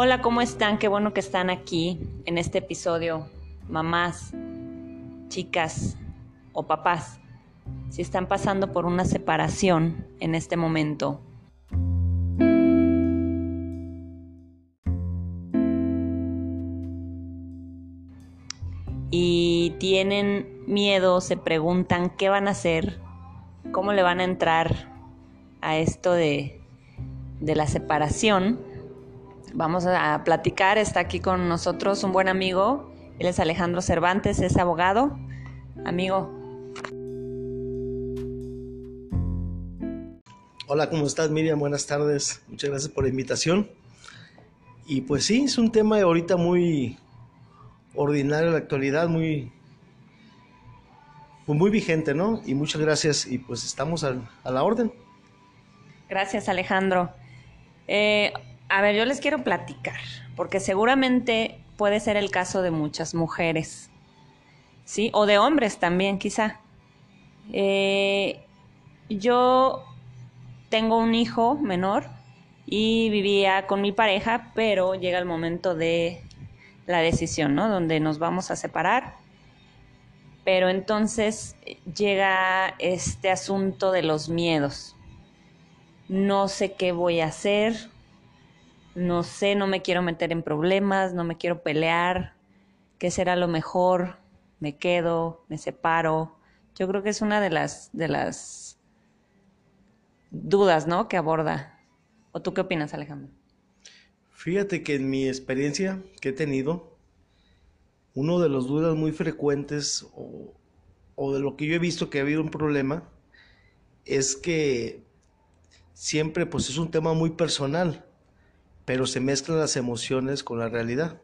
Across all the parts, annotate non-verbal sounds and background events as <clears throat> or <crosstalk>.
Hola, ¿cómo están? Qué bueno que están aquí en este episodio, mamás, chicas o papás, si están pasando por una separación en este momento. Y tienen miedo, se preguntan qué van a hacer, cómo le van a entrar a esto de, de la separación. Vamos a platicar, está aquí con nosotros un buen amigo, él es Alejandro Cervantes, es abogado. Amigo. Hola, ¿cómo estás Miriam? Buenas tardes, muchas gracias por la invitación. Y pues sí, es un tema ahorita muy ordinario en la actualidad, muy, muy vigente, ¿no? Y muchas gracias y pues estamos a, a la orden. Gracias, Alejandro. Eh, a ver, yo les quiero platicar, porque seguramente puede ser el caso de muchas mujeres, ¿sí? O de hombres también, quizá. Eh, yo tengo un hijo menor y vivía con mi pareja, pero llega el momento de la decisión, ¿no? Donde nos vamos a separar. Pero entonces llega este asunto de los miedos no sé qué voy a hacer, no sé, no me quiero meter en problemas, no me quiero pelear, qué será lo mejor, me quedo, me separo. Yo creo que es una de las de las dudas, ¿no? que aborda. ¿O tú qué opinas, Alejandro? Fíjate que en mi experiencia que he tenido, uno de los dudas muy frecuentes o, o de lo que yo he visto que ha habido un problema es que siempre pues es un tema muy personal, pero se mezclan las emociones con la realidad.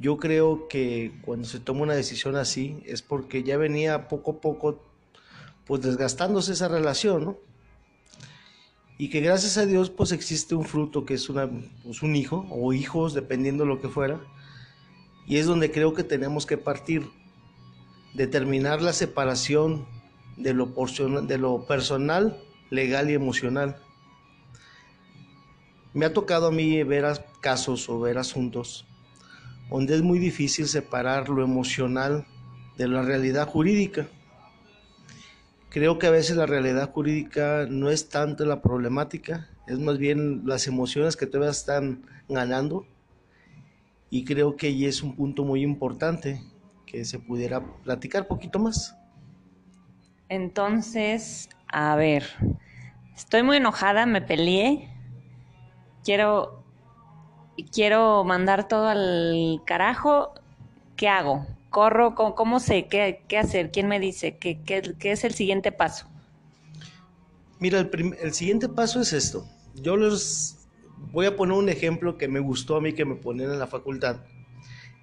Yo creo que cuando se toma una decisión así es porque ya venía poco a poco pues desgastándose esa relación, ¿no? Y que gracias a Dios pues existe un fruto que es pues, un hijo o hijos, dependiendo de lo que fuera. Y es donde creo que tenemos que partir, determinar la separación de lo personal legal y emocional. Me ha tocado a mí ver casos o ver asuntos donde es muy difícil separar lo emocional de la realidad jurídica. Creo que a veces la realidad jurídica no es tanto la problemática, es más bien las emociones que todavía están ganando. Y creo que ahí es un punto muy importante que se pudiera platicar poquito más. Entonces, a ver, estoy muy enojada, me peleé. Quiero quiero mandar todo al carajo. ¿Qué hago? ¿Corro? ¿Cómo, sé? ¿Qué, hacer? ¿Quién me dice? ¿Qué, es el siguiente paso? Mira, el, el siguiente paso es esto. Yo les voy a poner un ejemplo que me gustó a mí que me ponían en la facultad.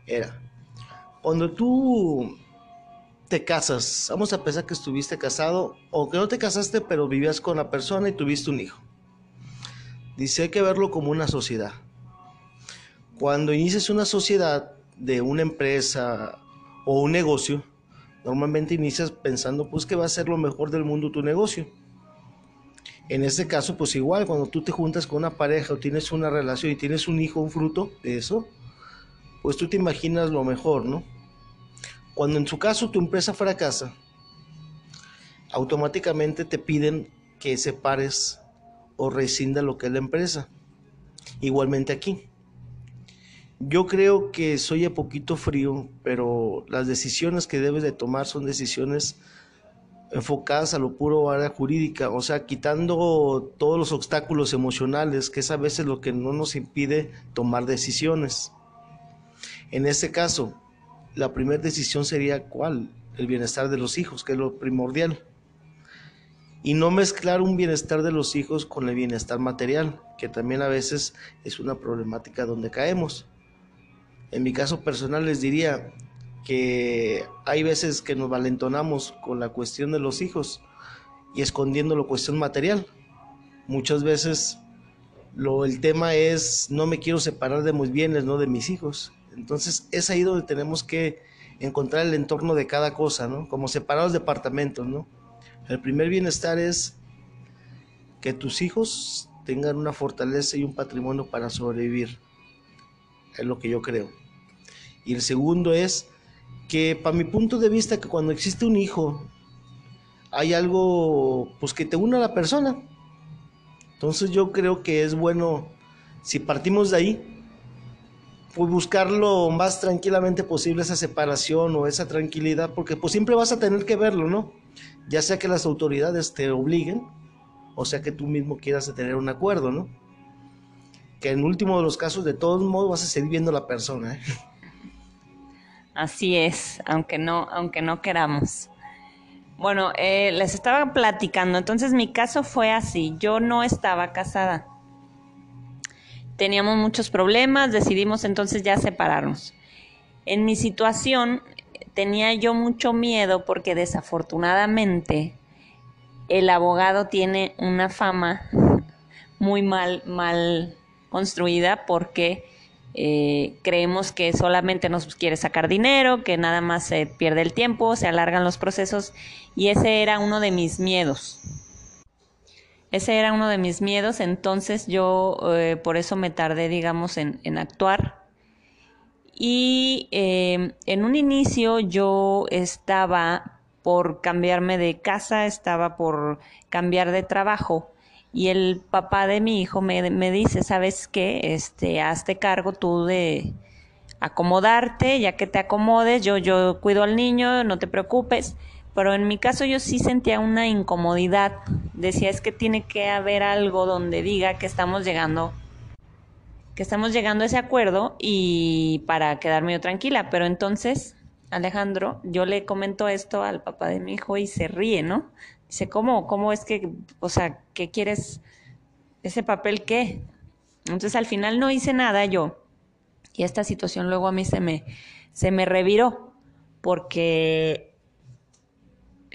Era, cuando tú te casas, vamos a pensar que estuviste casado o que no te casaste pero vivías con la persona y tuviste un hijo. Dice, hay que verlo como una sociedad. Cuando inicias una sociedad de una empresa o un negocio, normalmente inicias pensando pues que va a ser lo mejor del mundo tu negocio. En este caso, pues igual, cuando tú te juntas con una pareja o tienes una relación y tienes un hijo, un fruto de eso, pues tú te imaginas lo mejor, ¿no? Cuando en su caso tu empresa fracasa, automáticamente te piden que separes o rescinda lo que es la empresa. Igualmente aquí. Yo creo que soy un poquito frío, pero las decisiones que debes de tomar son decisiones enfocadas a lo puro área jurídica, o sea, quitando todos los obstáculos emocionales, que es a veces lo que no nos impide tomar decisiones. En este caso, la primera decisión sería cuál, el bienestar de los hijos, que es lo primordial. Y no mezclar un bienestar de los hijos con el bienestar material, que también a veces es una problemática donde caemos. En mi caso personal les diría que hay veces que nos valentonamos con la cuestión de los hijos y escondiendo la cuestión material. Muchas veces lo, el tema es no me quiero separar de mis bienes, no de mis hijos. Entonces es ahí donde tenemos que encontrar el entorno de cada cosa, ¿no? Como separados departamentos, ¿no? El primer bienestar es que tus hijos tengan una fortaleza y un patrimonio para sobrevivir. es lo que yo creo. Y el segundo es que para mi punto de vista que cuando existe un hijo hay algo pues que te une a la persona. Entonces yo creo que es bueno si partimos de ahí pues buscar lo más tranquilamente posible esa separación o esa tranquilidad porque pues siempre vas a tener que verlo, ¿no? Ya sea que las autoridades te obliguen o sea que tú mismo quieras tener un acuerdo, ¿no? Que en último de los casos de todos modos vas a seguir viendo a la persona, ¿eh? Así es, aunque no, aunque no queramos. Bueno, eh, les estaba platicando, entonces mi caso fue así, yo no estaba casada. Teníamos muchos problemas, decidimos entonces ya separarnos. En mi situación tenía yo mucho miedo porque desafortunadamente el abogado tiene una fama muy mal, mal construida porque eh, creemos que solamente nos quiere sacar dinero, que nada más se pierde el tiempo, se alargan los procesos y ese era uno de mis miedos. Ese era uno de mis miedos, entonces yo eh, por eso me tardé, digamos, en, actuar. Y eh, en un inicio yo estaba por cambiarme de casa, estaba por cambiar de trabajo y el papá de mi hijo me, me dice, ¿sabes qué? Este, hazte cargo tú de acomodarte, ya que te acomodes, yo, yo cuido al niño, no te preocupes. Pero en mi caso yo sí sentía una incomodidad. Decía, es que tiene que haber algo donde diga que estamos llegando que estamos llegando a ese acuerdo y para quedarme yo tranquila. Pero entonces, Alejandro, yo le comento esto al papá de mi hijo y se ríe, ¿no? Dice, ¿cómo? ¿Cómo es que, o sea, qué quieres? ¿Ese papel qué? Entonces al final no hice nada yo. Y esta situación luego a mí se me, se me reviró. Porque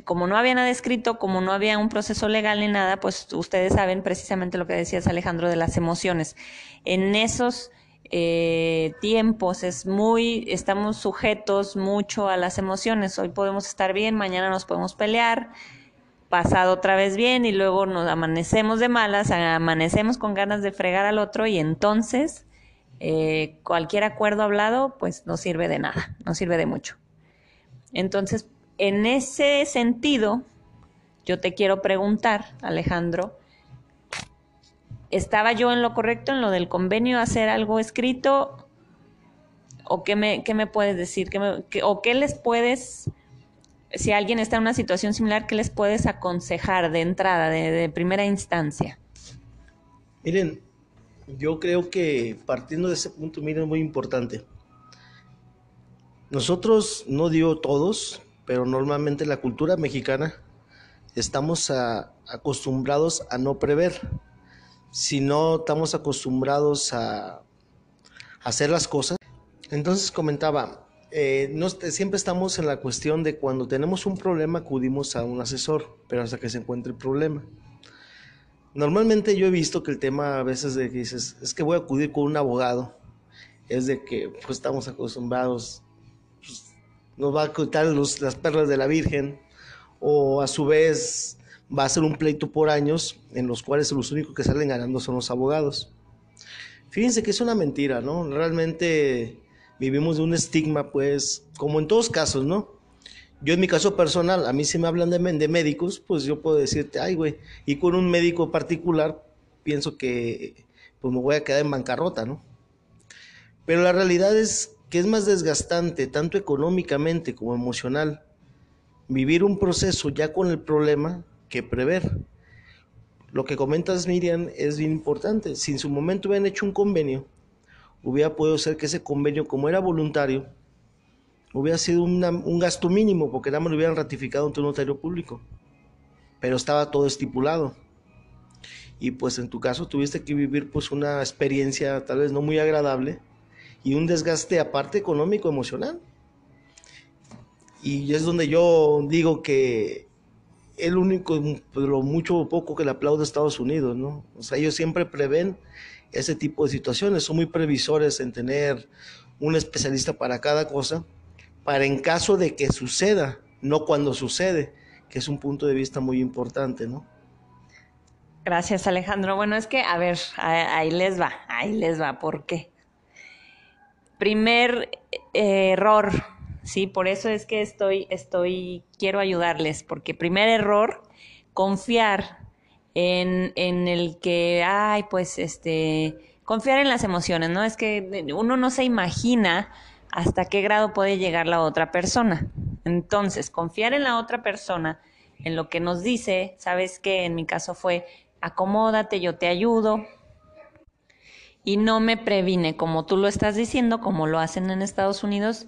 como no había nada escrito, como no había un proceso legal ni nada, pues ustedes saben precisamente lo que decías Alejandro de las emociones. En esos eh, tiempos es muy, estamos sujetos mucho a las emociones. Hoy podemos estar bien, mañana nos podemos pelear, pasado otra vez bien y luego nos amanecemos de malas, amanecemos con ganas de fregar al otro y entonces eh, cualquier acuerdo hablado pues no sirve de nada, no sirve de mucho. Entonces, en ese sentido, yo te quiero preguntar, Alejandro, ¿estaba yo en lo correcto en lo del convenio, hacer algo escrito? ¿O qué me, qué me puedes decir? ¿Qué ¿O qué les puedes si alguien está en una situación similar, ¿qué les puedes aconsejar de entrada, de, primera instancia? Miren, yo creo que partiendo de ese punto, miren, muy importante. Nosotros, no digo todos, pero normalmente la cultura mexicana estamos acostumbrados a no prever. Si no estamos acostumbrados a hacer las cosas. Entonces comentaba, eh, no, siempre estamos en la cuestión de cuando tenemos un problema acudimos a un asesor, pero hasta que se encuentre el problema. Normalmente yo he visto que el tema a veces de que dices, es que voy a acudir con un abogado, es de que pues estamos acostumbrados, pues, nos va a quitar las perlas de la Virgen, o a su vez va a ser un pleito por años en los cuales los únicos que salen ganando son los abogados. Fíjense que es una mentira, ¿no? Realmente vivimos de un estigma, pues, como en todos casos, ¿no? Yo en mi caso personal, a mí si me hablan de, de médicos, pues yo puedo decirte, ay, güey, y con un médico particular, pienso que pues me voy a quedar en bancarrota, ¿no? Pero la realidad es que es más desgastante, tanto económicamente como emocional, vivir un proceso ya con el problema que prever. Lo que comentas, Miriam, es bien importante. Si en su momento hubieran hecho un convenio, hubiera podido ser que ese convenio, como era voluntario, hubiera sido un gasto mínimo, porque nada más lo hubieran ratificado ante un notario público. Pero estaba todo estipulado. Y pues en tu caso tuviste que vivir pues una experiencia tal vez no muy agradable y un desgaste aparte económico, emocional. Y es donde yo digo que el único, lo mucho o poco que le aplaude a Estados Unidos, ¿no? O sea, ellos siempre prevén ese tipo de situaciones. Son muy previsores en tener un especialista para cada cosa, para en caso de que suceda, no cuando sucede, que es un punto de vista muy importante, ¿no? Gracias, Alejandro. Bueno, es que, a ver, ahí les va, ahí les va, ¿por qué? Primer eh, error, sí, por eso es que estoy, estoy, quiero ayudarles, porque primer error, confiar en, en el que, ay, pues, este, confiar en las emociones, ¿no? Es que uno no se imagina hasta qué grado puede llegar la otra persona. Entonces, confiar en la otra persona, en lo que nos dice, sabes que en mi caso fue, acomódate, yo te ayudo, y no me previne, como tú lo estás diciendo, como lo hacen en Estados Unidos,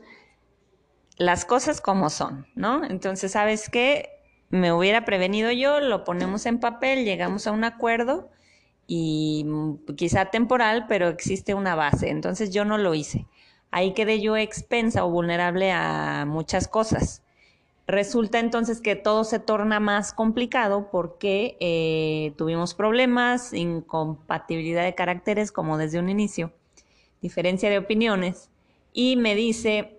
las cosas como son, ¿no? Entonces, ¿sabes qué? Me hubiera prevenido yo, lo ponemos en papel, llegamos a un acuerdo y quizá temporal, pero existe una base. Entonces yo no lo hice. Ahí quedé yo expensa o vulnerable a muchas cosas. Resulta entonces que todo se torna más complicado porque eh, tuvimos problemas, incompatibilidad de caracteres como desde un inicio, diferencia de opiniones y me dice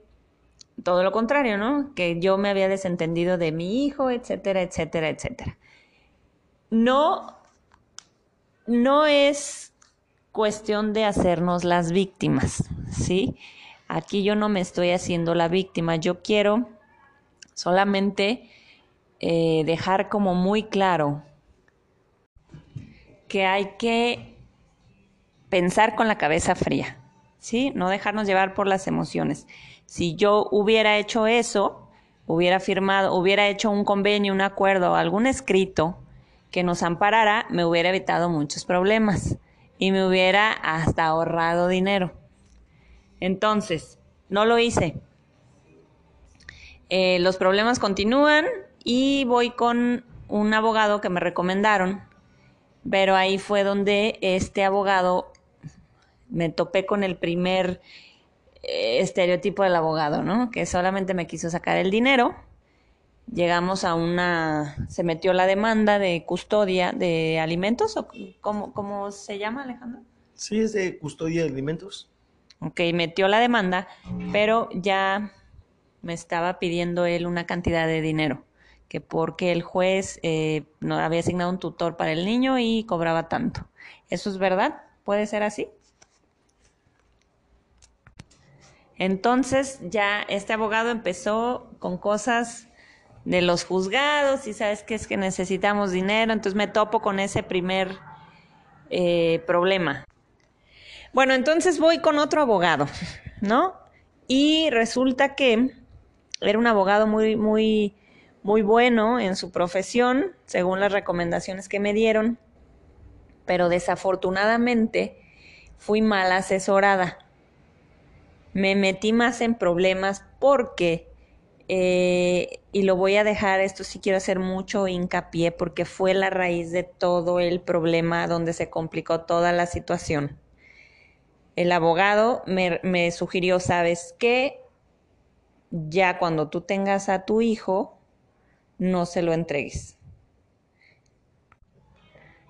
todo lo contrario, ¿no? Que yo me había desentendido de mi hijo, etcétera, etcétera, etcétera. No, no es cuestión de hacernos las víctimas, ¿sí? Aquí yo no me estoy haciendo la víctima, yo quiero solamente eh, dejar como muy claro que hay que pensar con la cabeza fría, ¿sí? No dejarnos llevar por las emociones. Si yo hubiera hecho eso, hubiera firmado, hubiera hecho un convenio, un acuerdo, algún escrito que nos amparara, me hubiera evitado muchos problemas y me hubiera hasta ahorrado dinero. Entonces, no lo hice. Eh, los problemas continúan y voy con un abogado que me recomendaron, pero ahí fue donde este abogado me topé con el primer eh, estereotipo del abogado, ¿no? Que solamente me quiso sacar el dinero. Llegamos a una, se metió la demanda de custodia de alimentos, o cómo, cómo se llama, Alejandro? Sí, es de custodia de alimentos. Ok, metió la demanda, pero ya me estaba pidiendo él una cantidad de dinero, que porque el juez eh, no había asignado un tutor para el niño y cobraba tanto. ¿Eso es verdad? ¿Puede ser así? Entonces ya este abogado empezó con cosas de los juzgados y sabes que es que necesitamos dinero, entonces me topo con ese primer eh, problema. Bueno, entonces voy con otro abogado, ¿no? Y resulta que era un abogado muy, muy, muy bueno en su profesión, según las recomendaciones que me dieron, pero desafortunadamente fui mal asesorada me metí más en problemas porque, eh, y lo voy a dejar, esto sí quiero hacer mucho hincapié porque fue la raíz de todo el problema donde se complicó toda la situación. El abogado me, me sugirió, ¿sabes qué? Ya cuando tú tengas a tu hijo, no se lo entregues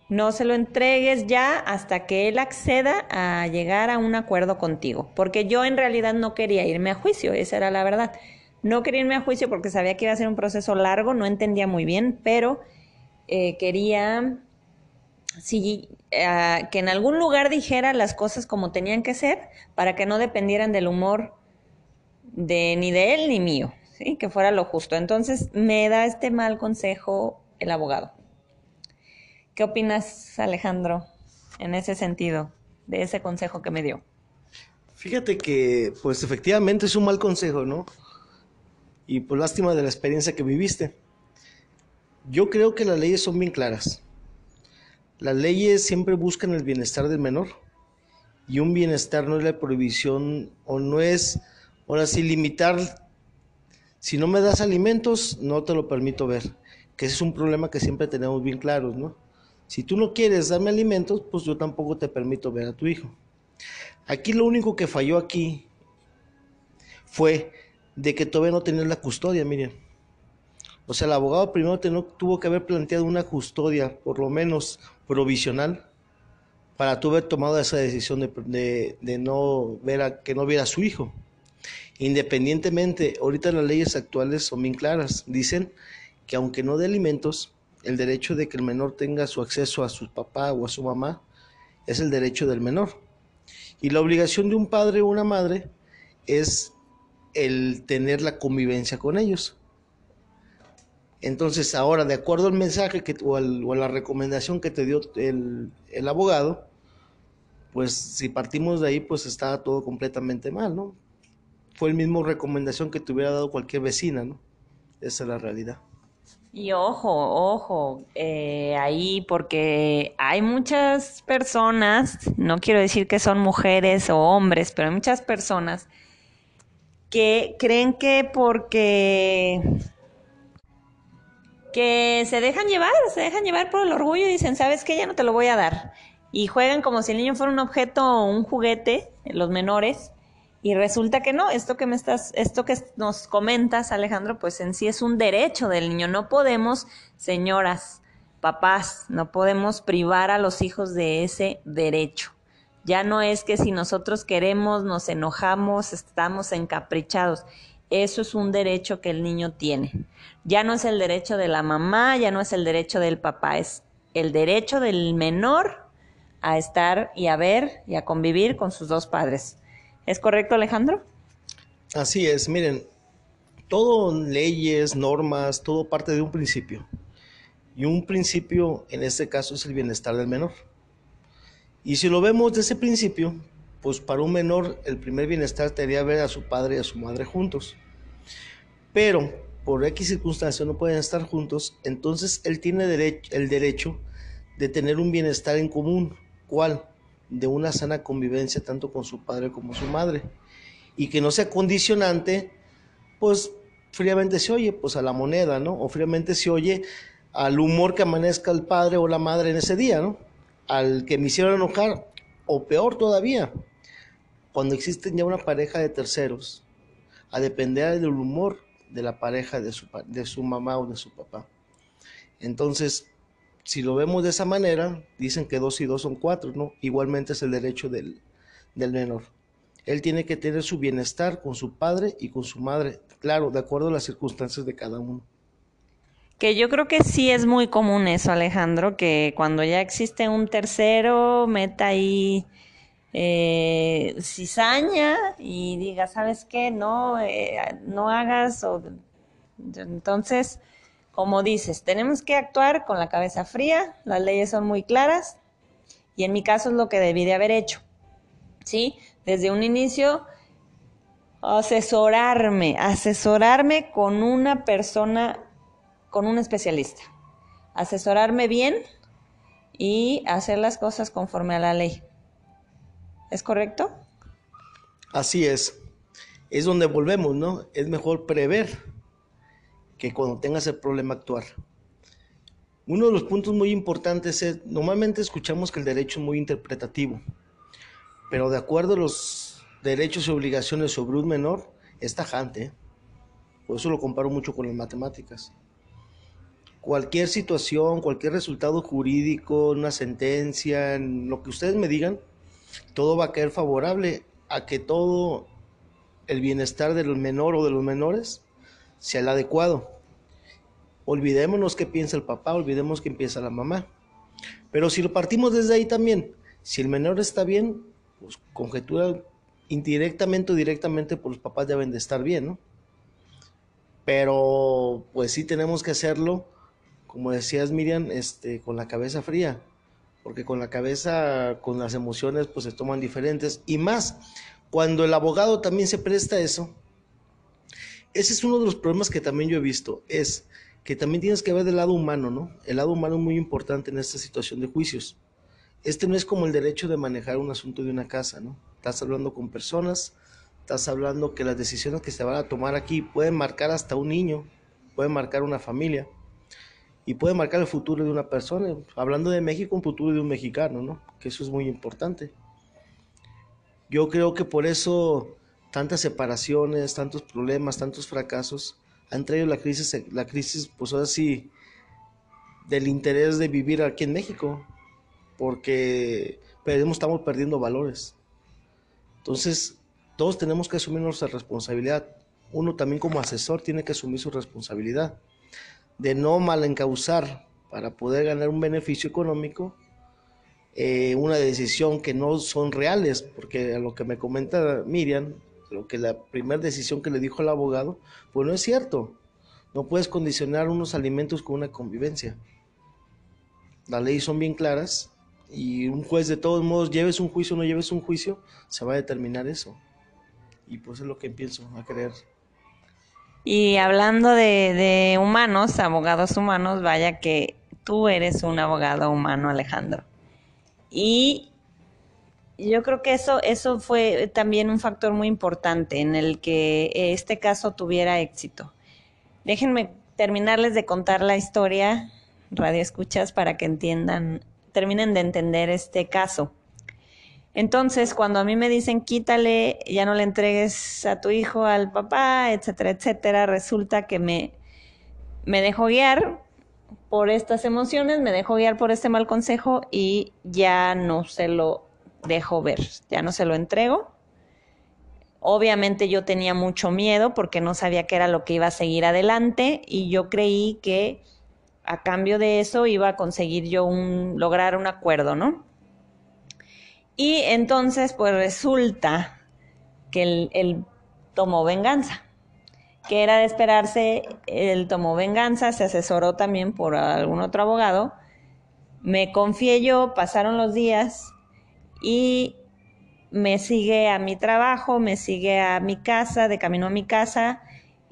no se lo entregues ya hasta que él acceda a llegar a un acuerdo contigo. Porque yo en realidad no quería irme a juicio, esa era la verdad. No quería irme a juicio porque sabía que iba a ser un proceso largo, no entendía muy bien, pero eh, quería sí, eh, que en algún lugar dijera las cosas como tenían que ser para que no dependieran del humor de ni de él ni mío, ¿sí? que fuera lo justo. Entonces me da este mal consejo el abogado. ¿Qué opinas, Alejandro, en ese sentido, de ese consejo que me dio? Fíjate que, pues efectivamente es un mal consejo, ¿no? Y pues, lástima de la experiencia que viviste. Yo creo que las leyes son bien claras. Las leyes siempre buscan el bienestar del menor. Y un bienestar no es la prohibición o no es, ahora sí, limitar. Si no me das alimentos, no te lo permito ver. Que ese es un problema que siempre tenemos bien claros, ¿no? Si tú no quieres darme alimentos, pues yo tampoco te permito ver a tu hijo. Aquí lo único que falló aquí fue de que todavía no tenías la custodia, miren. O sea, el abogado primero tuvo que haber planteado una custodia, por lo menos provisional, para tú haber tomado esa decisión de, no ver a, que no viera a su hijo. Independientemente, ahorita las leyes actuales son bien claras. Dicen que aunque no de alimentos, el derecho de que el menor tenga su acceso a su papá o a su mamá es el derecho del menor. Y la obligación de un padre o una madre es el tener la convivencia con ellos. Entonces, ahora, de acuerdo al mensaje que, o, a la recomendación que te dio el, el, abogado, pues si partimos de ahí, pues está todo completamente mal, ¿no? Fue el mismo recomendación que te hubiera dado cualquier vecina, ¿no? Esa es la realidad. Y ojo, ojo, eh, ahí porque hay muchas personas, no quiero decir que son mujeres o hombres, pero hay muchas personas que creen que porque que se dejan llevar, se dejan llevar por el orgullo y dicen, ¿sabes qué? Ya no te lo voy a dar. Y juegan como si el niño fuera un objeto o un juguete, los menores, y resulta que no, esto que me estás, esto que nos comentas, Alejandro, pues en sí es un derecho del niño. No podemos, señoras, papás, no podemos privar a los hijos de ese derecho. Ya no es que si nosotros queremos, nos enojamos, estamos encaprichados. Eso es un derecho que el niño tiene. Ya no es el derecho de la mamá, ya no es el derecho del papá, es el derecho del menor a estar y a ver y a convivir con sus dos padres. ¿Es correcto, Alejandro? Así es, miren, todo leyes, normas, todo parte de un principio. Y un principio, en este caso, es el bienestar del menor. Y si lo vemos de ese principio, pues para un menor el primer bienestar sería ver a su padre y a su madre juntos. Pero por X circunstancias no pueden estar juntos, entonces él tiene el derecho de tener un bienestar en común. ¿Cuál? De una sana convivencia tanto con su padre como su madre. Y que no sea condicionante, pues fríamente se oye pues a la moneda, ¿no? O fríamente se oye al humor que amanezca el padre o la madre en ese día, ¿no? Al que me hicieron enojar, o peor todavía, cuando existen ya una pareja de terceros, a depender del humor de la pareja de su, de su mamá o de su papá. Entonces, si lo vemos de esa manera, dicen que dos y dos son cuatro, ¿no? Igualmente es el derecho del, menor. Él tiene que tener su bienestar con su padre y con su madre, claro, de acuerdo a las circunstancias de cada uno. Que yo creo que sí es muy común eso, Alejandro, que cuando ya existe un tercero, meta ahí eh, cizaña y diga, ¿sabes qué? No, eh, no hagas. O... Entonces, como dices, tenemos que actuar con la cabeza fría, las leyes son muy claras y en mi caso es lo que debí de haber hecho. ¿Sí? Desde un inicio, asesorarme, asesorarme con una persona, con un especialista. Asesorarme bien y hacer las cosas conforme a la ley. ¿Es correcto? Así es. Es donde volvemos, ¿no? Es mejor prever que cuando tengas el problema actuar. Uno de los puntos muy importantes es, normalmente escuchamos que el derecho es muy interpretativo, pero de acuerdo a los derechos y obligaciones sobre un menor, es tajante. ¿eh? Por eso lo comparo mucho con las matemáticas. Cualquier situación, cualquier resultado jurídico, una sentencia, lo que ustedes me digan, todo va a caer favorable a que todo el bienestar del menor o de los menores sea el adecuado. Olvidémonos qué piensa el papá, olvidemos qué piensa la mamá. Pero si lo partimos desde ahí también, si el menor está bien, pues conjetura indirectamente o directamente, pues los papás deben de estar bien, ¿no? Pero pues sí tenemos que hacerlo, como decías Miriam, este, con la cabeza fría, porque con la cabeza, con las emociones, pues se toman diferentes. Y más, cuando el abogado también se presta eso, ese es uno de los problemas que también yo he visto, es que también tienes que ver del lado humano, ¿no? El lado humano es muy importante en esta situación de juicios. Este no es como el derecho de manejar un asunto de una casa, ¿no? Estás hablando con personas, estás hablando que las decisiones que se van a tomar aquí pueden marcar hasta un niño, pueden marcar una familia y pueden marcar el futuro de una persona. Hablando de México, un futuro de un mexicano, ¿no? Que eso es muy importante. Yo creo que por eso tantas separaciones, tantos problemas, tantos fracasos, han traído la crisis, la crisis, pues ahora sí, del interés de vivir aquí en México, porque estamos perdiendo valores. Entonces, todos tenemos que asumir nuestra responsabilidad. Uno también como asesor tiene que asumir su responsabilidad de no mal encauzar para poder ganar un beneficio económico eh, una decisión que no son reales, porque a lo que me comenta Miriam, lo que la primera decisión que le dijo el abogado, pues no es cierto. No puedes condicionar unos alimentos con una convivencia. Las leyes son bien claras y un juez de todos modos, lleves un juicio o no lleves un juicio, se va a determinar eso. Y pues es lo que empiezo a creer. Y hablando de, de humanos, abogados humanos, vaya que tú eres un abogado humano, Alejandro. Y yo creo que eso, eso fue también un factor muy importante en el que este caso tuviera éxito. Déjenme terminarles de contar la historia, radio escuchas, para que entiendan, terminen de entender este caso. Entonces, cuando a mí me dicen quítale, ya no le entregues a tu hijo al papá, etcétera, etcétera, resulta que me, me dejo guiar por estas emociones, me dejo guiar por este mal consejo y ya no se lo dejo ver, ya no se lo entrego. Obviamente yo tenía mucho miedo porque no sabía qué era lo que iba a seguir adelante y yo creí que a cambio de eso iba a conseguir yo un lograr un acuerdo, ¿no? Y entonces, pues resulta que él, tomó venganza, que era de esperarse, él tomó venganza, se asesoró también por algún otro abogado, me confié yo, pasaron los días y me sigue a mi trabajo, me sigue a mi casa, de camino a mi casa,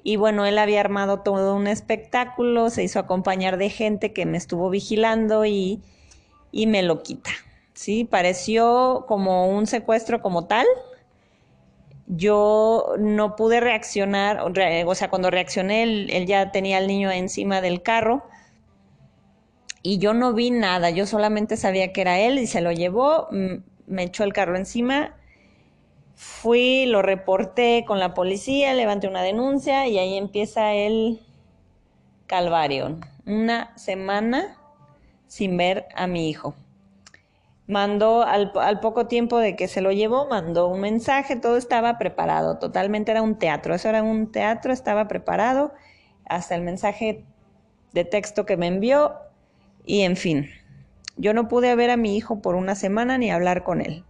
y bueno, él había armado todo un espectáculo, se hizo acompañar de gente que me estuvo vigilando y, y me lo quita. ¿sí? Pareció como un secuestro como tal. Yo no pude reaccionar, o sea, cuando reaccioné, él, ya tenía al niño encima del carro y yo no vi nada, yo solamente sabía que era él y se lo llevó, me echó el carro encima, fui, lo reporté con la policía, levanté una denuncia y ahí empieza el calvario. Una semana sin ver a mi hijo mandó al, poco tiempo de que se lo llevó, mandó un mensaje, todo estaba preparado, totalmente era un teatro, eso era un teatro, estaba preparado, hasta el mensaje de texto que me envió y en fin, yo no pude ver a mi hijo por una semana ni hablar con él.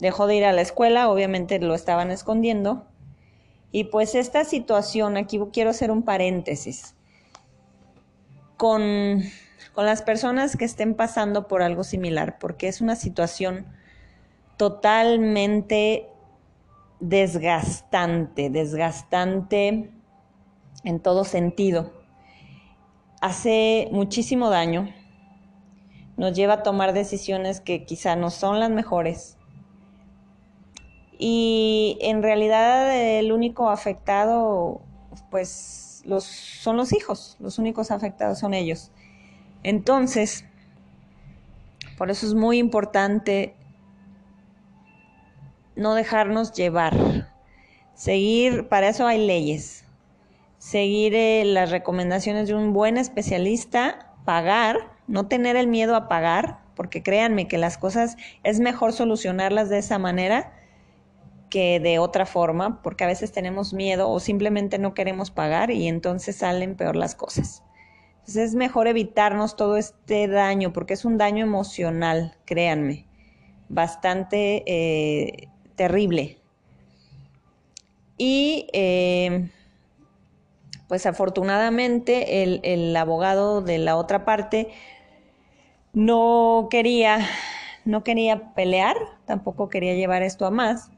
Dejó de ir a la escuela, obviamente lo estaban escondiendo. Y pues esta situación, aquí quiero hacer un paréntesis, con con las personas que estén pasando por algo similar, porque es una situación totalmente desgastante, desgastante en todo sentido. Hace muchísimo daño, nos lleva a tomar decisiones que quizá no son las mejores. Y en realidad el único afectado, pues los, son los hijos, los únicos afectados son ellos. Entonces, por eso es muy importante no dejarnos llevar, seguir, para eso hay leyes, seguir eh, las recomendaciones de un buen especialista, pagar, no tener el miedo a pagar, porque créanme que las cosas es mejor solucionarlas de esa manera que de otra forma, porque a veces tenemos miedo o simplemente no queremos pagar y entonces salen peor las cosas. Entonces es mejor evitarnos todo este daño, porque es un daño emocional, créanme, bastante eh, terrible. Y eh, pues afortunadamente el, el, abogado de la otra parte no quería, no quería pelear, tampoco quería llevar esto a más.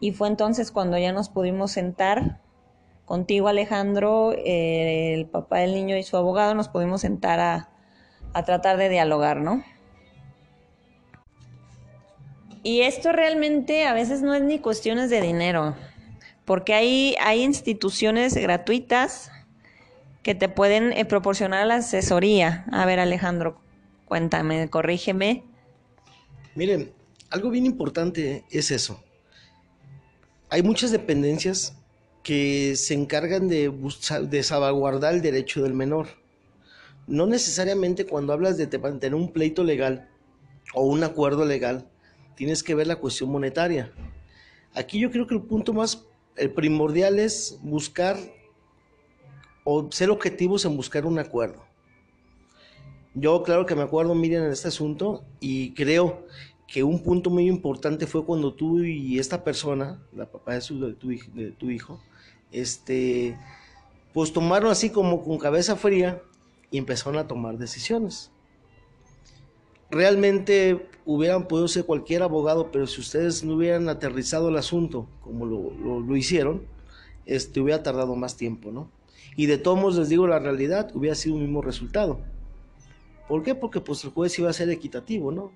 Y fue entonces cuando ya nos pudimos sentar contigo Alejandro, eh, el papá del niño y su abogado nos pudimos sentar a, tratar de dialogar, ¿no? Y esto realmente a veces no es ni cuestiones de dinero, porque hay, hay instituciones gratuitas que te pueden eh, proporcionar la asesoría. A ver, Alejandro, cuéntame, corrígeme. Miren, algo bien importante es eso. Hay muchas dependencias que se encargan de, de salvaguardar el derecho del menor. No necesariamente cuando hablas de tener un pleito legal o un acuerdo legal, tienes que ver la cuestión monetaria. Aquí yo creo que el punto más el primordial es buscar o ser objetivos en buscar un acuerdo. Yo claro que me acuerdo, miren, en este asunto y creo que un punto muy importante fue cuando tú y esta persona, la papá de, tu, hijo, este, pues tomaron así como con cabeza fría y empezaron a tomar decisiones. Realmente hubieran podido ser cualquier abogado, pero si ustedes no hubieran aterrizado el asunto como lo, hicieron, este, hubiera tardado más tiempo, ¿no? Y de todos modos les digo la realidad, hubiera sido un mismo resultado. ¿Por qué? Porque pues el juez iba a ser equitativo, ¿no?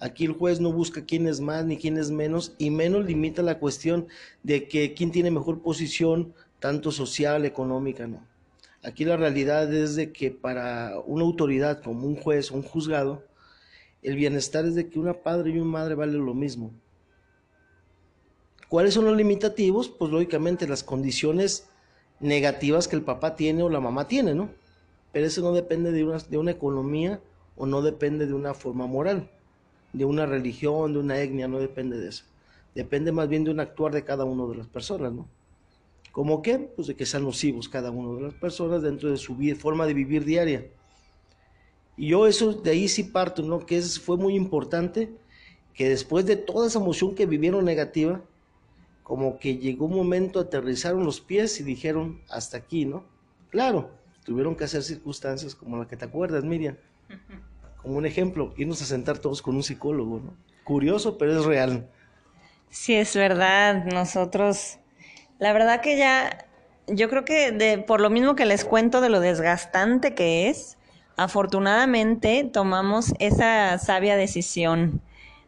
Aquí el juez no busca quién es más ni quién es menos y menos limita la cuestión de que quién tiene mejor posición, tanto social, económica, no. Aquí la realidad es de que para una autoridad como un juez o un juzgado, el bienestar es de que una padre y una madre vale lo mismo. ¿Cuáles son los limitativos? Pues lógicamente las condiciones negativas que el papá tiene o la mamá tiene, ¿no? Pero eso no depende de una, de una economía o no depende de una forma moral, de una religión, de una etnia, no depende de eso. Depende más bien de un actuar de cada una de las personas, ¿no? ¿Cómo qué? Pues de que sean nocivos cada una de las personas dentro de su forma de vivir diaria. Y yo eso de ahí sí parto, ¿no? Que fue muy importante que después de toda esa emoción que vivieron negativa, como que llegó un momento, aterrizaron los pies y dijeron, hasta aquí, ¿no? Claro, tuvieron que hacer circunstancias como la que te acuerdas, Miriam. Como un ejemplo, irnos a sentar todos con un psicólogo, ¿no? Curioso, pero es real. Sí, es verdad. Nosotros la verdad que ya, yo creo que de, por lo mismo que les cuento de lo desgastante que es, afortunadamente tomamos esa sabia decisión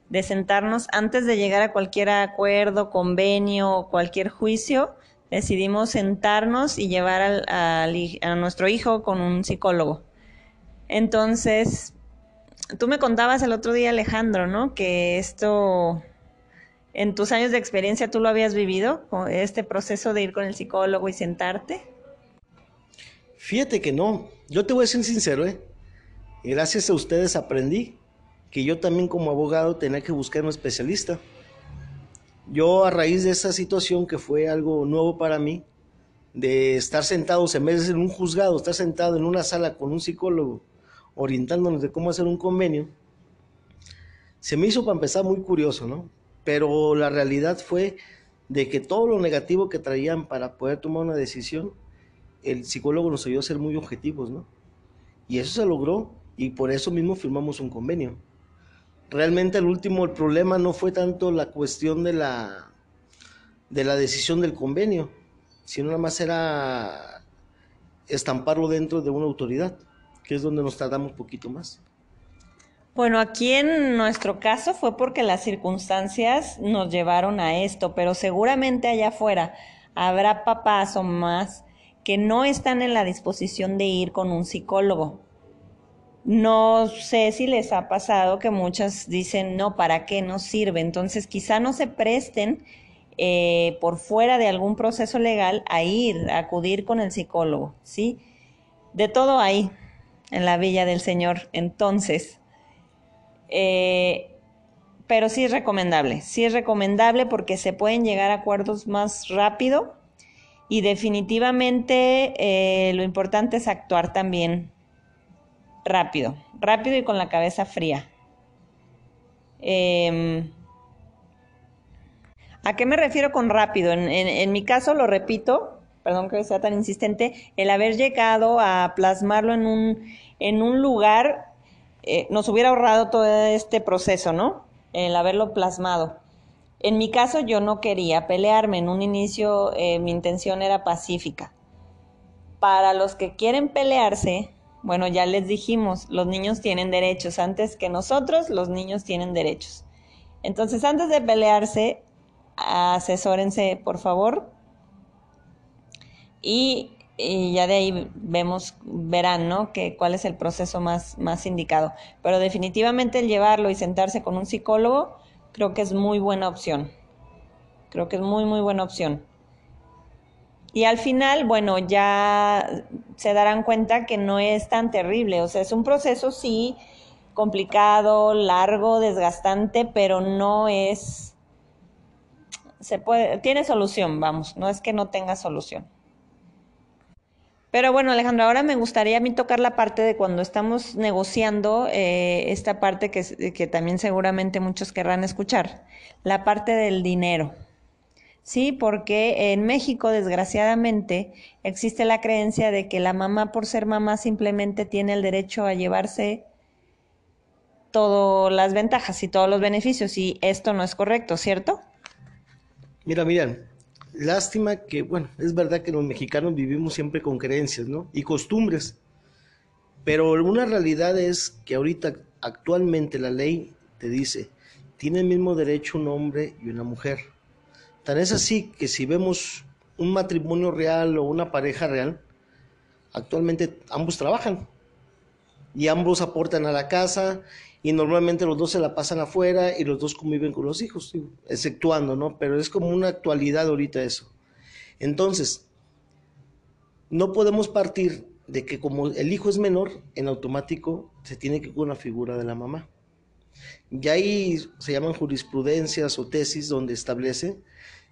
de sentarnos antes de llegar a cualquier acuerdo, convenio o cualquier juicio, decidimos sentarnos y llevar al, a nuestro hijo con un psicólogo. Entonces, tú me contabas el otro día, Alejandro, ¿no? Que esto en tus años de experiencia tú lo habías vivido, este proceso de ir con el psicólogo y sentarte? Fíjate que no, yo te voy a ser sincero, ¿eh? gracias a ustedes aprendí que yo también como abogado tenía que buscar un especialista. Yo a raíz de esa situación que fue algo nuevo para mí, de estar sentados en vez en un juzgado, estar sentado en una sala con un psicólogo orientándonos de cómo hacer un convenio, se me hizo para empezar muy curioso, ¿no? pero la realidad fue de que todo lo negativo que traían para poder tomar una decisión, el psicólogo nos ayudó a ser muy objetivos, ¿no? Y eso se logró y por eso mismo firmamos un convenio. Realmente el último el problema no fue tanto la cuestión de la de la decisión del convenio, sino nada más era estamparlo dentro de una autoridad, que es donde nos tardamos un poquito más. Bueno, aquí en nuestro caso fue porque las circunstancias nos llevaron a esto, pero seguramente allá afuera habrá papás o más que no están en la disposición de ir con un psicólogo. No sé si les ha pasado que muchas dicen, no, ¿para qué no sirve? Entonces quizá no se presten eh, por fuera de algún proceso legal a ir, a acudir con el psicólogo, ¿sí? De todo ahí, en la Villa del Señor. Entonces, eh, pero sí es recomendable, sí es recomendable porque se pueden llegar a acuerdos más rápido y definitivamente eh, lo importante es actuar también rápido, rápido y con la cabeza fría. Em, ¿A qué me refiero con rápido? En, mi caso, lo repito, perdón que sea tan insistente, el haber llegado a plasmarlo en un, en un lugar eh, nos hubiera ahorrado todo este proceso, ¿no? El haberlo plasmado. En mi caso yo no quería pelearme, en un inicio eh, mi intención era pacífica. Para los que quieren pelearse, bueno, ya les dijimos, los niños tienen derechos, antes que nosotros los niños tienen derechos. Entonces, antes de pelearse, asesórense, por favor. Y y ya de ahí vemos, verán, ¿no? Que cuál es el proceso más, más indicado. Pero definitivamente el llevarlo y sentarse con un psicólogo, creo que es muy buena opción. Creo que es muy, muy buena opción. Y al final, bueno, ya se darán cuenta que no es tan terrible. O sea, es un proceso, sí, complicado, largo, desgastante, pero no es. Se puede, tiene solución, vamos, no es que no tenga solución. Pero bueno, Alejandro, ahora me gustaría a mí tocar la parte de cuando estamos negociando, eh, esta parte que, que también seguramente muchos querrán escuchar, la parte del dinero. Sí, porque en México, desgraciadamente, existe la creencia de que la mamá, por ser mamá, simplemente tiene el derecho a llevarse todas las ventajas y todos los beneficios, y esto no es correcto, ¿cierto? Mira, miren, lástima que, bueno, es verdad que los mexicanos vivimos siempre con creencias, ¿no? Y costumbres. Pero una realidad es que ahorita, actualmente, la ley te dice, tiene el mismo derecho un hombre y una mujer. Tan es así que si vemos un matrimonio real o una pareja real, actualmente ambos trabajan y ambos aportan a la casa y normalmente los dos se la pasan afuera y los dos conviven con los hijos, exceptuando, ¿no? Pero es como una actualidad ahorita eso. Entonces, no podemos partir de que como el hijo es menor, en automático se tiene que con la figura de la mamá. Y ahí se llaman jurisprudencias o tesis donde establece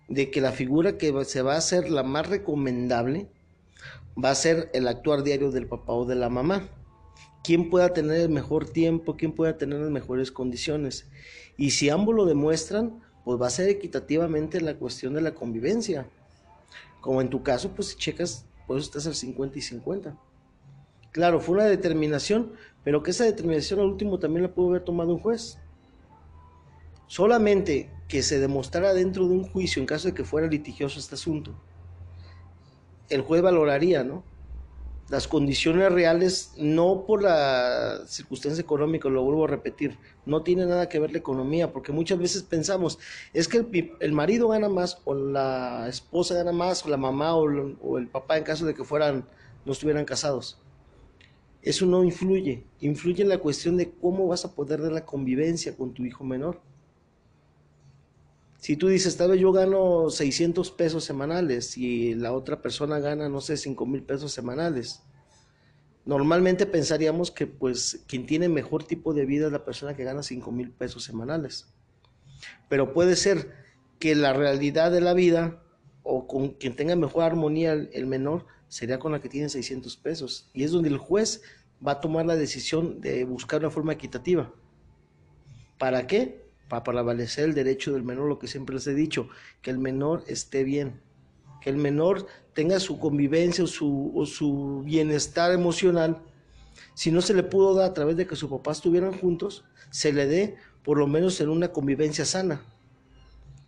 de que la figura que se va a hacer la más recomendable va a ser el actuar diario del papá o de la mamá. Quién pueda tener el mejor tiempo, quién pueda tener las mejores condiciones. Y si ambos lo demuestran, pues va a ser equitativamente la cuestión de la convivencia. Como en tu caso, pues si checas, pues estás al 50 y 50. Claro, fue una determinación, pero que esa determinación al último también la pudo haber tomado un juez. Solamente que se demostrara dentro de un juicio, en caso de que fuera litigioso este asunto, el juez valoraría, ¿no? Las condiciones reales, no por la circunstancia económica, lo vuelvo a repetir, no tiene nada que ver la economía, porque muchas veces pensamos, es que el, marido gana más, o la esposa gana más, o la mamá, o, o el papá, en caso de que fueran, no estuvieran casados. Eso no influye, influye en la cuestión de cómo vas a poder dar la convivencia con tu hijo menor. Si tú dices, tal vez yo gano 600 pesos semanales y la otra persona gana, no sé, 5 mil pesos semanales. Normalmente pensaríamos que pues quien tiene mejor tipo de vida es la persona que gana 5 mil pesos semanales. Pero puede ser que la realidad de la vida o con quien tenga mejor armonía el menor sería con la que tiene 600 pesos. Y es donde el juez va a tomar la decisión de buscar una forma equitativa. ¿Para qué? Para prevalecer el derecho del menor, lo que siempre les he dicho, que el menor esté bien, que el menor tenga su convivencia o su, su bienestar emocional. Si no se le pudo dar a través de que sus papás estuvieran juntos, se le dé por lo menos en una convivencia sana,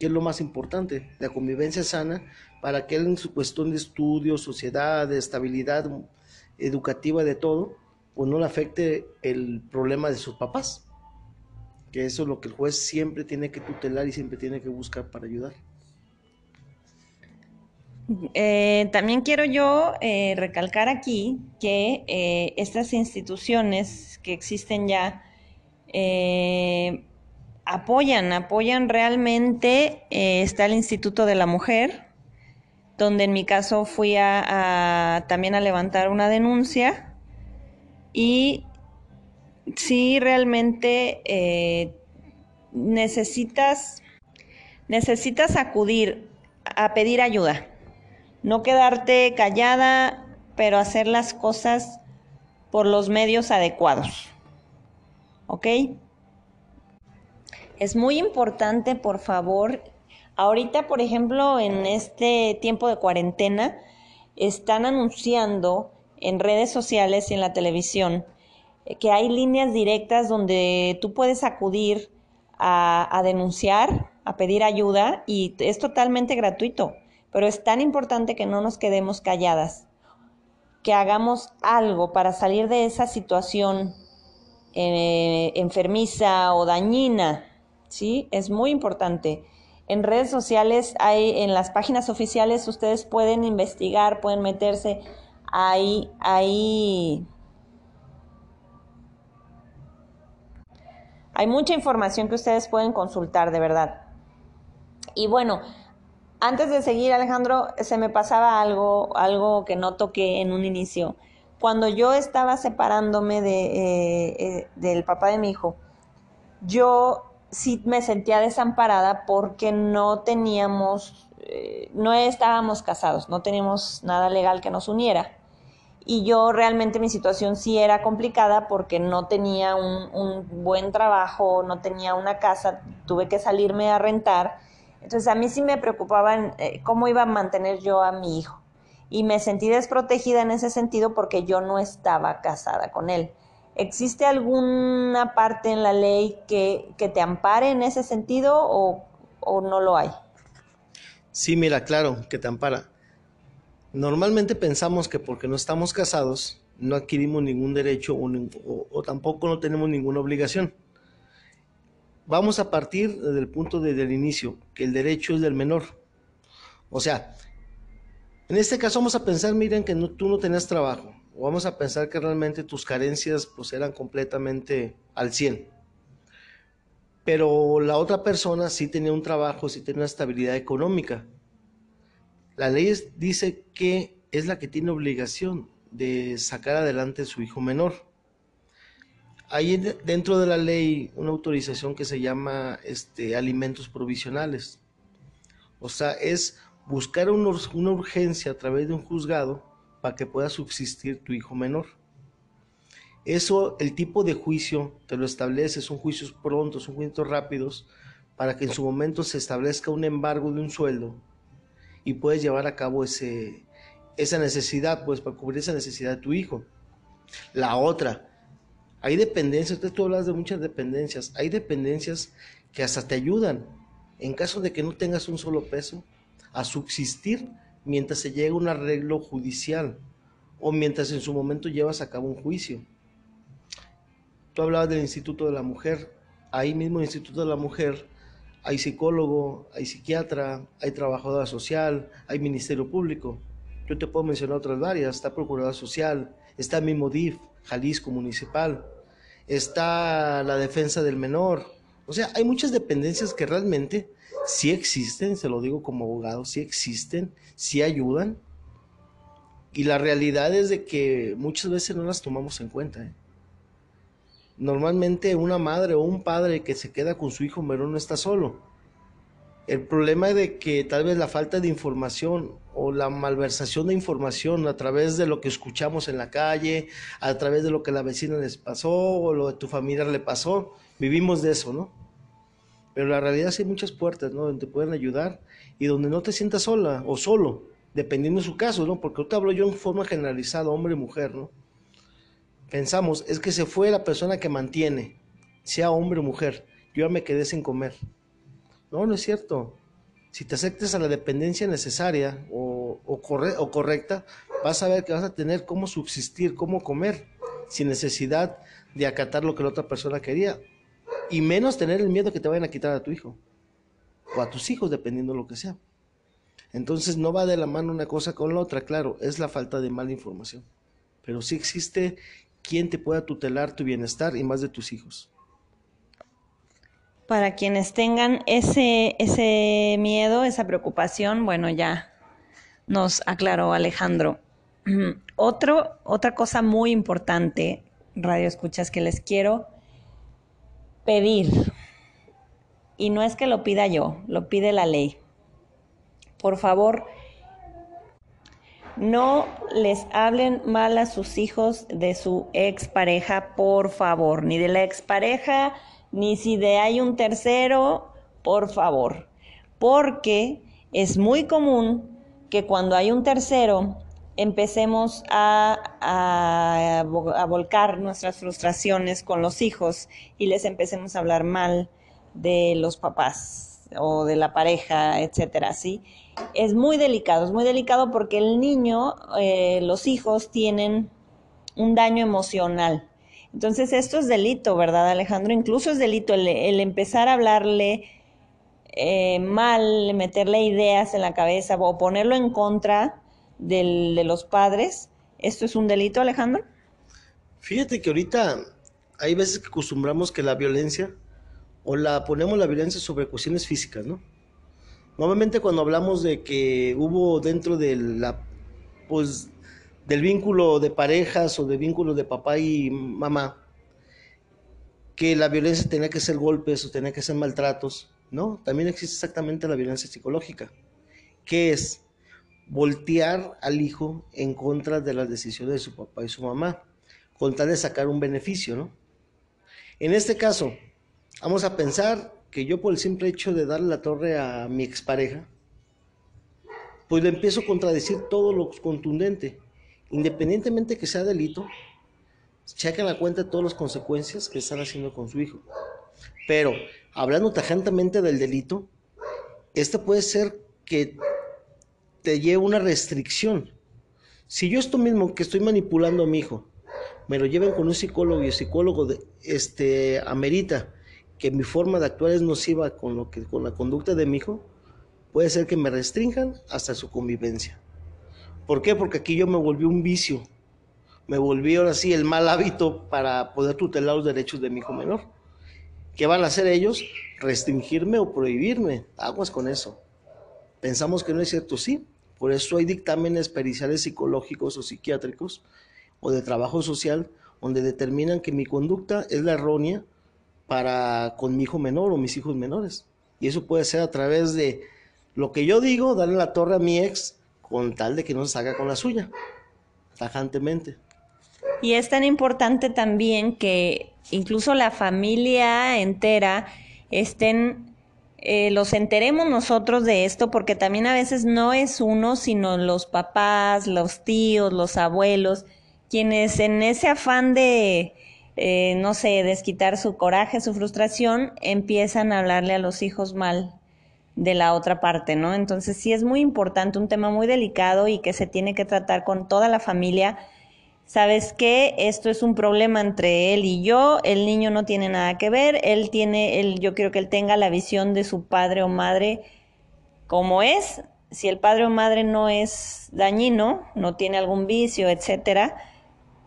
que es lo más importante, la convivencia sana, para que él en su cuestión de estudio, sociedad, de estabilidad educativa, de todo, pues no le afecte el problema de sus papás que eso es lo que el juez siempre tiene que tutelar y siempre tiene que buscar para ayudar. Eh, también quiero yo eh, recalcar aquí que eh, estas instituciones que existen ya apoyan, apoyan realmente, está el Instituto de la Mujer, donde en mi caso fui a también a levantar una denuncia y sí realmente eh, necesitas, necesitas acudir a pedir ayuda. No quedarte callada, pero hacer las cosas por los medios adecuados. ¿Ok? Es muy importante, por favor, ahorita, por ejemplo, en este tiempo de cuarentena, están anunciando en redes sociales y en la televisión que hay líneas directas donde tú puedes acudir a, denunciar, a pedir ayuda y es totalmente gratuito. Pero es tan importante que no nos quedemos calladas, que hagamos algo para salir de esa situación eh, enfermiza o dañina. ¿Sí? Es muy importante. En redes sociales hay, en las páginas oficiales ustedes pueden investigar, pueden meterse. Ahí, ahí Hay mucha información que ustedes pueden consultar, de verdad. Y bueno, antes de seguir, Alejandro, se me pasaba algo, algo que no toqué en un inicio. Cuando yo estaba separándome de, eh, eh, del papá de mi hijo, yo sí me sentía desamparada porque no teníamos, eh, no estábamos casados, no teníamos nada legal que nos uniera. Y yo realmente mi situación sí era complicada porque no tenía un, un, buen trabajo, no tenía una casa, tuve que salirme a rentar. Entonces a mí sí me preocupaba eh, cómo iba a mantener yo a mi hijo. Y me sentí desprotegida en ese sentido porque yo no estaba casada con él. ¿Existe alguna parte en la ley que, que te ampare en ese sentido o, o no lo hay? Sí, mira, claro, que te ampara. Normalmente pensamos que porque no estamos casados no adquirimos ningún derecho o, tampoco no tenemos ninguna obligación. Vamos a partir del punto desde el inicio, que el derecho es del menor. O sea, en este caso vamos a pensar, miren, que tú no tenías trabajo. O vamos a pensar que realmente tus carencias pues eran completamente al 100. Pero la otra persona sí tenía un trabajo, sí tenía una estabilidad económica. La ley dice que es la que tiene obligación de sacar adelante a su hijo menor. Hay dentro de la ley una autorización que se llama este, alimentos provisionales. O sea, es buscar una, una urgencia a través de un juzgado para que pueda subsistir tu hijo menor. Eso, el tipo de juicio te lo establece, son juicios prontos, son juicios rápidos, para que en su momento se establezca un embargo de un sueldo y puedes llevar a cabo ese, esa necesidad, pues para cubrir esa necesidad de tu hijo. La otra, hay dependencias, tú hablas de muchas dependencias, hay dependencias que hasta te ayudan en caso de que no tengas un solo peso a subsistir mientras se llega un arreglo judicial o mientras en su momento llevas a cabo un juicio. Tú hablabas del Instituto de la Mujer, ahí mismo el Instituto de la Mujer hay psicólogo, hay psiquiatra, hay trabajadora social, hay ministerio público. Yo te puedo mencionar otras varias, está Procuradora Social, está mismo DIF, Jalisco Municipal, está la defensa del menor. O sea, hay muchas dependencias que realmente sí existen, se lo digo como abogado, sí existen, sí ayudan. Y la realidad es de que muchas veces no las tomamos en cuenta. ¿eh? Normalmente una madre o un padre que se queda con su hijo menor no está solo. El problema es de que tal vez la falta de información o la malversación de información a través de lo que escuchamos en la calle, a través de lo que la vecina les pasó o lo de tu familia le pasó, vivimos de eso, ¿no? Pero la realidad es que hay muchas puertas, ¿no? Donde te pueden ayudar y donde no te sientas sola o solo, dependiendo de su caso, ¿no? Porque ahorita hablo yo en forma generalizada, hombre mujer, ¿no? Pensamos, es que se fue la persona que mantiene, sea hombre o mujer, yo ya me quedé sin comer. No, no es cierto. Si te aceptes a la dependencia necesaria o, o, correcta, vas a ver que vas a tener cómo subsistir, cómo comer, sin necesidad de acatar lo que la otra persona quería. Y menos tener el miedo que te vayan a quitar a tu hijo o a tus hijos, dependiendo de lo que sea. Entonces no va de la mano una cosa con la otra, claro, es la falta de mala información. Pero sí existe quién te pueda tutelar tu bienestar y más de tus hijos. Para quienes tengan ese, ese miedo, esa preocupación, bueno, ya nos aclaró Alejandro. <clears throat> Otra cosa muy importante, Radio Escuchas, que les quiero pedir, y no es que lo pida yo, lo pide la ley. Por favor, no les hablen mal a sus hijos de su expareja, por favor, ni de la expareja, ni si de hay un tercero, por favor, porque es muy común que cuando hay un tercero empecemos a, a, a, volcar nuestras frustraciones con los hijos y les empecemos a hablar mal de los papás o de la pareja, etcétera, ¿sí? es muy delicado, es muy delicado porque el niño, eh, los hijos tienen un daño emocional. Entonces esto es delito, ¿verdad Alejandro? Incluso es delito el, empezar a hablarle eh, mal, meterle ideas en la cabeza o ponerlo en contra de los padres. ¿Esto es un delito, Alejandro? Fíjate que ahorita hay veces que acostumbramos que la violencia o la ponemos la violencia sobre cuestiones físicas, ¿no? Normalmente cuando hablamos de que hubo dentro de la, pues, del vínculo de parejas o de vínculo de papá y mamá, que la violencia tenía que ser golpes o tenía que ser maltratos, ¿no? También existe exactamente la violencia psicológica. ¿Qué es? voltear al hijo en contra de las decisiones de su papá y su mamá, con tal de sacar un beneficio, ¿no? En este caso, vamos a pensar que yo por el simple hecho de darle la torre a mi expareja, pues le empiezo a contradecir todo lo contundente, independientemente que sea delito, chequen la cuenta de todas las consecuencias que están haciendo con su hijo. Pero, hablando tajantemente del delito, este puede ser que te lleve una restricción. Si yo esto mismo que estoy manipulando a mi hijo, me lo lleven con un psicólogo y el psicólogo de, este, amerita que mi forma de actuar es nociva con, lo que, con la conducta de mi hijo, puede ser que me restrinjan hasta su convivencia. ¿Por qué? Porque aquí yo me volví un vicio, me volví ahora sí el mal hábito para poder tutelar los derechos de mi hijo menor. ¿Qué van a hacer ellos? Restringirme o prohibirme. Aguas con eso. Pensamos que no es cierto, sí. Por eso hay dictámenes periciales psicológicos o psiquiátricos o de trabajo social donde determinan que mi conducta es la errónea para con mi hijo menor o mis hijos menores. Y eso puede ser a través de lo que yo digo, darle la torre a mi ex con tal de que no se salga con la suya, tajantemente. Y es tan importante también que incluso la familia entera estén, eh, los enteremos nosotros de esto, porque también a veces no es uno, sino los papás, los tíos, los abuelos, quienes en ese afán de, eh, no sé, desquitar su coraje, su frustración, empiezan a hablarle a los hijos mal de la otra parte, ¿no? Entonces sí es muy importante, un tema muy delicado y que se tiene que tratar con toda la familia. ¿Sabes qué? Esto es un problema entre él y yo, el niño no tiene nada que ver, él tiene, él, yo quiero que él tenga la visión de su padre o madre como es, si el padre o madre no es dañino, no tiene algún vicio, etcétera,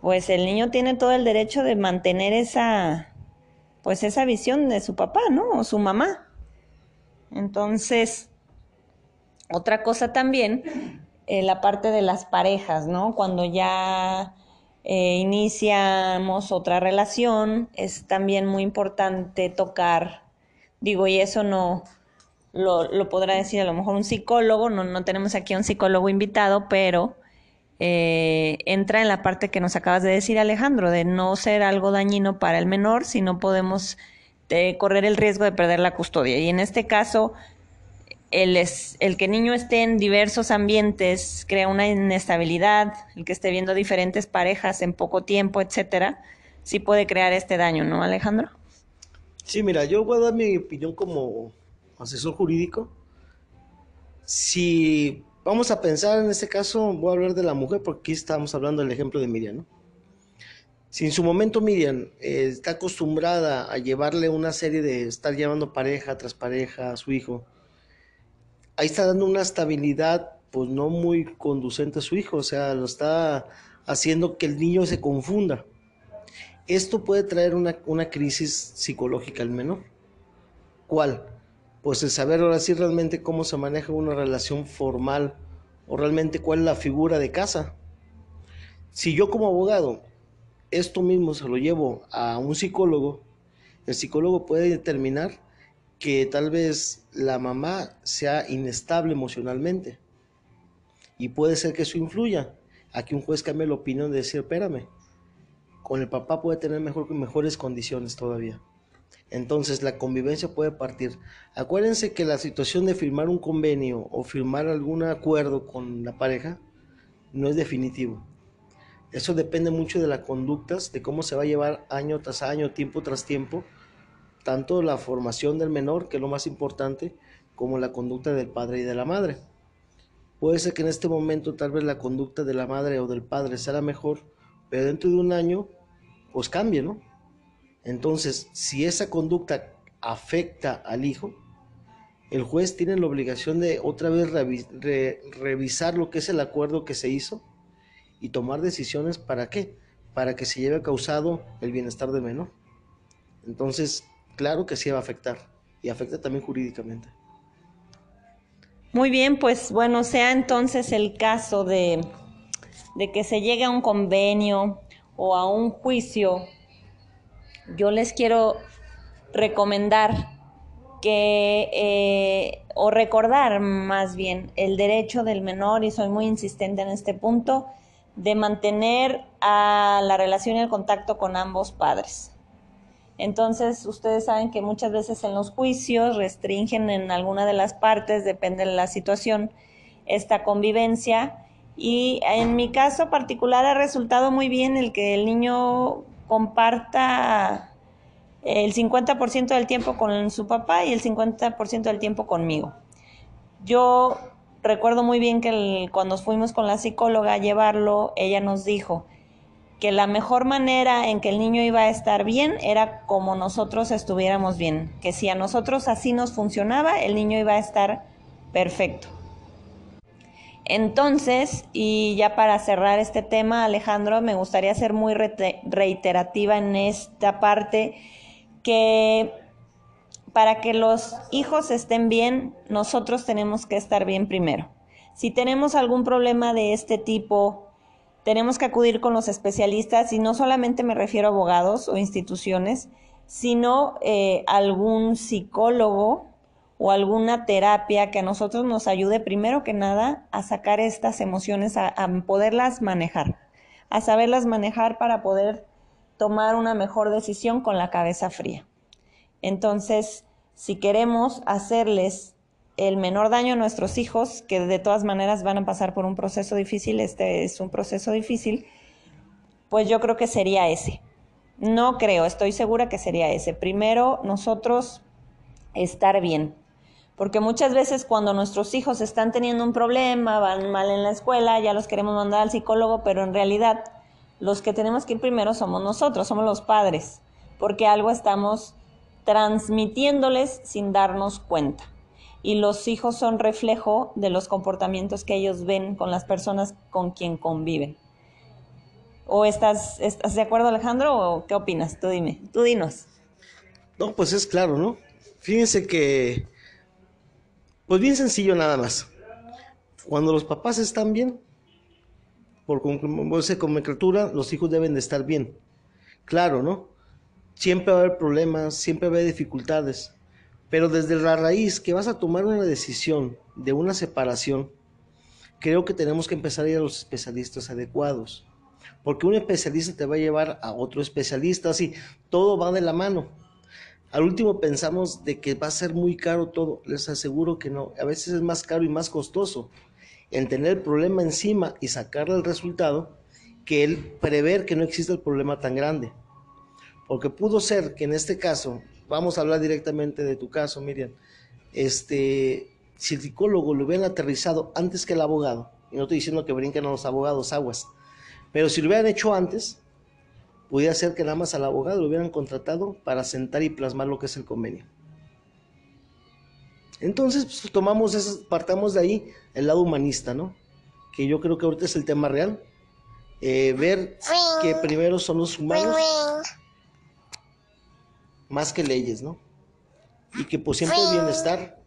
pues el niño tiene todo el derecho de mantener esa, pues esa visión de su papá, ¿no? O su mamá. Entonces, otra cosa también, eh, la parte de las parejas, ¿no? Cuando ya eh, iniciamos otra relación, es también muy importante tocar, digo, y eso no lo, lo podrá decir a lo mejor un psicólogo, no, no tenemos aquí a un psicólogo invitado, pero eh, entra en la parte que nos acabas de decir, Alejandro, de no ser algo dañino para el menor si no podemos correr el riesgo de perder la custodia. Y en este caso, el, es, el que niño esté en diversos ambientes crea una inestabilidad, el que esté viendo diferentes parejas en poco tiempo, etcétera, sí puede crear este daño, ¿no, Alejandro? Sí, mira, yo voy a dar mi opinión como asesor jurídico. Si vamos a pensar en este caso, voy a hablar de la mujer porque aquí estamos hablando del ejemplo de Miriam, ¿no? Si en su momento Miriam eh, está acostumbrada a llevarle una serie de estar llevando pareja tras pareja a su hijo, ahí está dando una estabilidad pues no muy conducente a su hijo, o sea, lo está haciendo que el niño se confunda. Esto puede traer una crisis psicológica al menor. ¿Cuál? Pues el saber ahora sí realmente cómo se maneja una relación formal o realmente cuál es la figura de casa. Si yo como abogado esto mismo se lo llevo a un psicólogo, el psicólogo puede determinar que tal vez la mamá sea inestable emocionalmente y puede ser que eso influya a que un juez cambie la opinión de decir, espérame, con el papá puede tener mejor, mejores condiciones todavía. Entonces la convivencia puede partir. Acuérdense que la situación de firmar un convenio o firmar algún acuerdo con la pareja no es definitivo. Eso depende mucho de las conductas, de cómo se va a llevar año tras año, tiempo tras tiempo, tanto la formación del menor, que es lo más importante, como la conducta del padre y de la madre. Puede ser que en este momento tal vez la conducta de la madre o del padre sea la mejor, pero dentro de un año pues cambie, ¿no? Entonces, si esa conducta afecta al hijo, el juez tiene la obligación de otra vez revisar lo que es el acuerdo que se hizo y tomar decisiones para qué? Para que se lleve causado el bienestar del menor. Entonces, claro que sí va a afectar y afecta también jurídicamente. Muy bien, pues bueno, sea entonces el caso de, de que se llegue a un convenio o a un juicio, yo les quiero recomendar que, eh, o recordar más bien, el derecho del menor, y soy muy insistente en este punto, de mantener a la relación y el contacto con ambos padres. Entonces, ustedes saben que muchas veces en los juicios restringen en alguna de las partes, depende de la situación, esta convivencia. Y en mi caso particular ha resultado muy bien el que el niño comparta el 50% del tiempo con su papá y el 50% del tiempo conmigo. Yo recuerdo muy bien que cuando fuimos con la psicóloga a llevarlo, ella nos dijo que la mejor manera en que el niño iba a estar bien era como nosotros estuviéramos bien, que si a nosotros así nos funcionaba, el niño iba a estar perfecto. Entonces, y ya para cerrar este tema, Alejandro, me gustaría ser muy reiterativa en esta parte que para que los hijos estén bien, nosotros tenemos que estar bien primero. Si tenemos algún problema de este tipo, tenemos que acudir con los especialistas y no solamente me refiero a abogados o instituciones, sino eh, algún psicólogo o alguna terapia que a nosotros nos ayude primero que nada a sacar estas emociones, a poderlas manejar, a saberlas manejar para poder tomar una mejor decisión con la cabeza fría. Entonces, si queremos hacerles el menor daño a nuestros hijos, que de todas maneras van a pasar por un proceso difícil, este es un proceso difícil, pues yo creo que sería ese. No creo, estoy segura que sería ese. Primero, nosotros estar bien. Porque muchas veces cuando nuestros hijos están teniendo un problema, van mal en la escuela, ya los queremos mandar al psicólogo, pero en realidad los que tenemos que ir primero somos nosotros, somos los padres, porque algo estamos transmitiéndoles sin darnos cuenta. Y los hijos son reflejo de los comportamientos que ellos ven con las personas con quien conviven. ¿O estás, estás de acuerdo, Alejandro, o qué opinas? Tú dime, tú dinos. No, pues es claro, ¿no? Fíjense que, pues bien sencillo nada más. Cuando los papás están bien, por como criatura, los hijos deben de estar bien. Claro, ¿no? Siempre va a haber problemas, siempre va a haber dificultades, pero desde la raíz que vas a tomar una decisión de una separación, creo que tenemos que empezar a ir a los especialistas adecuados, porque un especialista te va a llevar a otro especialista, así, todo va de la mano. Al último pensamos de que va a ser muy caro todo, les aseguro que no, a veces es más caro y más costoso en tener el problema encima y sacarle el resultado que el prever que no existe el problema tan grande. Porque pudo ser que en este caso, vamos a hablar directamente de tu caso, Miriam, este, si el psicólogo lo hubieran aterrizado antes que el abogado, y no estoy diciendo que brinquen a los abogados aguas, pero si lo hubieran hecho antes, pudiera ser que nada más al abogado lo hubieran contratado para sentar y plasmar lo que es el convenio. Entonces, pues, tomamos eso, partamos de ahí el lado humanista, ¿no? Que yo creo que ahorita es el tema real. Eh, ver que primero son los humanos más que leyes, ¿no? Y que pues siempre el bienestar.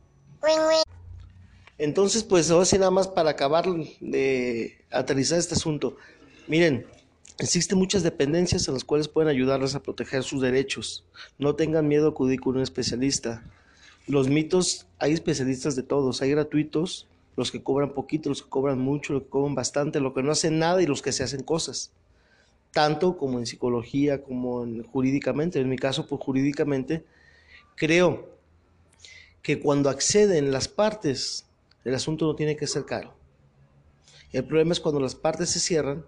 Entonces, pues ahora sí nada más para acabar de aterrizar este asunto. Miren, existen muchas dependencias en las cuales pueden ayudarles a proteger sus derechos. No tengan miedo a acudir con un especialista. Los mitos, hay especialistas de todos, hay gratuitos, los que cobran poquito, los que cobran mucho, los que cobran bastante, los que no hacen nada y los que se hacen cosas. Tanto como en psicología, como en, jurídicamente. En mi caso, pues jurídicamente, creo que cuando acceden las partes, el asunto no tiene que ser caro. El problema es cuando las partes se cierran,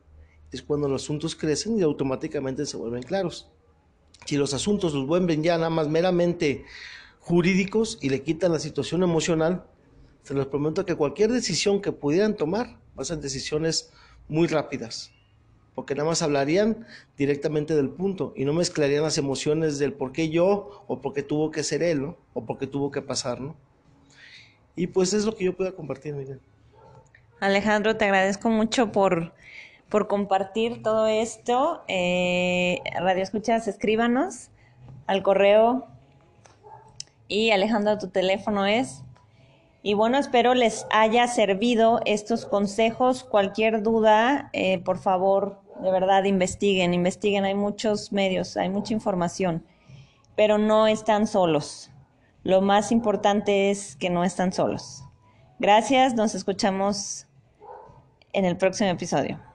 cuando los asuntos crecen y automáticamente se vuelven claros. Si los asuntos los vuelven ya nada más meramente jurídicos y le quitan la situación emocional, se les prometo que cualquier decisión que pudieran tomar va a ser decisiones muy rápidas, porque nada más hablarían directamente del punto y no mezclarían las emociones del por qué yo o por qué tuvo que ser él. O por qué tuvo que pasar, ¿no? Y pues es lo que yo pueda compartir, Miguel. Alejandro, te agradezco mucho por, por compartir todo esto. Eh, Radio Escuchas, escríbanos al correo y Alejandro, tu teléfono es. Y bueno, espero les haya servido estos consejos. Cualquier duda, eh, por favor, de verdad, investiguen, investiguen. Hay muchos medios, hay mucha información, pero no están solos. Lo más importante es que no están solos. Gracias, nos escuchamos en el próximo episodio.